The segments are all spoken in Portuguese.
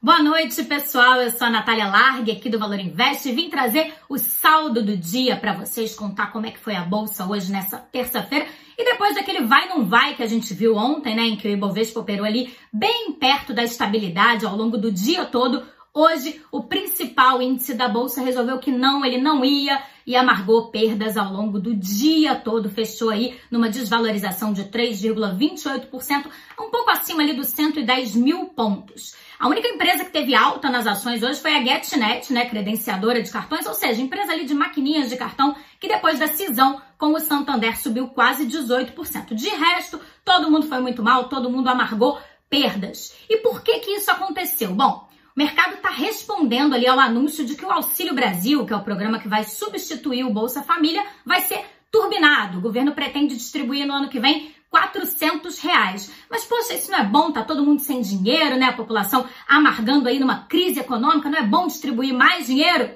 Boa noite, pessoal. Eu sou a Natália Largue, aqui do Valor Invest, e vim trazer o saldo do dia para vocês, contar como é que foi a bolsa hoje nessa terça-feira. E depois daquele vai não vai que a gente viu ontem, né, em que o Ibovespa operou ali bem perto da estabilidade ao longo do dia todo, Hoje, o principal índice da bolsa resolveu que não, ele não ia e amargou perdas ao longo do dia todo, fechou aí numa desvalorização de 3,28%, um pouco acima ali dos 110 mil pontos. A única empresa que teve alta nas ações hoje foi a GetNet, né, credenciadora de cartões, ou seja, empresa ali de maquininhas de cartão, que depois da cisão com o Santander subiu quase 18%. De resto, todo mundo foi muito mal, todo mundo amargou perdas. E por que que isso aconteceu? Bom, mercado está respondendo ali ao anúncio de que o Auxílio Brasil, que é o programa que vai substituir o Bolsa Família, vai ser turbinado. O governo pretende distribuir no ano que vem 400 reais. Mas, poxa, isso não é bom? Tá todo mundo sem dinheiro, né? A população amargando aí numa crise econômica. Não é bom distribuir mais dinheiro?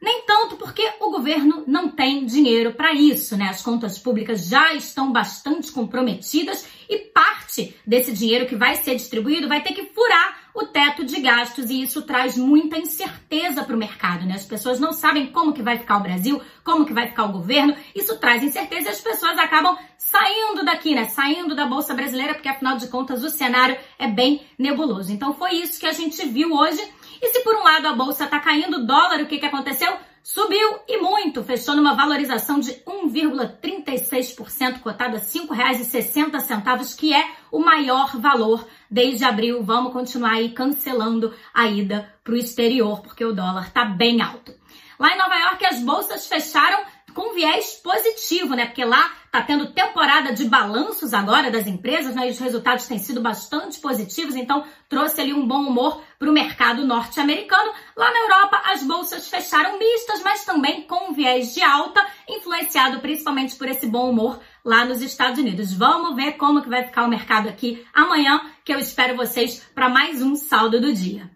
Nem tanto porque o governo não tem dinheiro para isso, né? As contas públicas já estão bastante comprometidas e parte desse dinheiro que vai ser distribuído vai ter que furar o teto de gastos e isso traz muita incerteza para o mercado, né? As pessoas não sabem como que vai ficar o Brasil, como que vai ficar o governo. Isso traz incerteza e as pessoas acabam saindo daqui, né? Saindo da bolsa brasileira, porque afinal de contas o cenário é bem nebuloso. Então foi isso que a gente viu hoje. E se por um lado a bolsa está caindo, o dólar, o que que aconteceu? Subiu e muito, fechou numa valorização de 1,36%, cotado a R$ 5,60, que é o maior valor desde abril. Vamos continuar aí cancelando a ida para o exterior, porque o dólar está bem alto. Lá em Nova York, as bolsas fecharam com viés positivo, né? Porque lá tá tendo temporada de balanços agora das empresas, né? E os resultados têm sido bastante positivos, então trouxe ali um bom humor para o mercado norte-americano. Lá na Europa, as bolsas fecharam mistas, mas também com viés de alta, influenciado principalmente por esse bom humor lá nos Estados Unidos. Vamos ver como que vai ficar o mercado aqui amanhã, que eu espero vocês para mais um saldo do dia.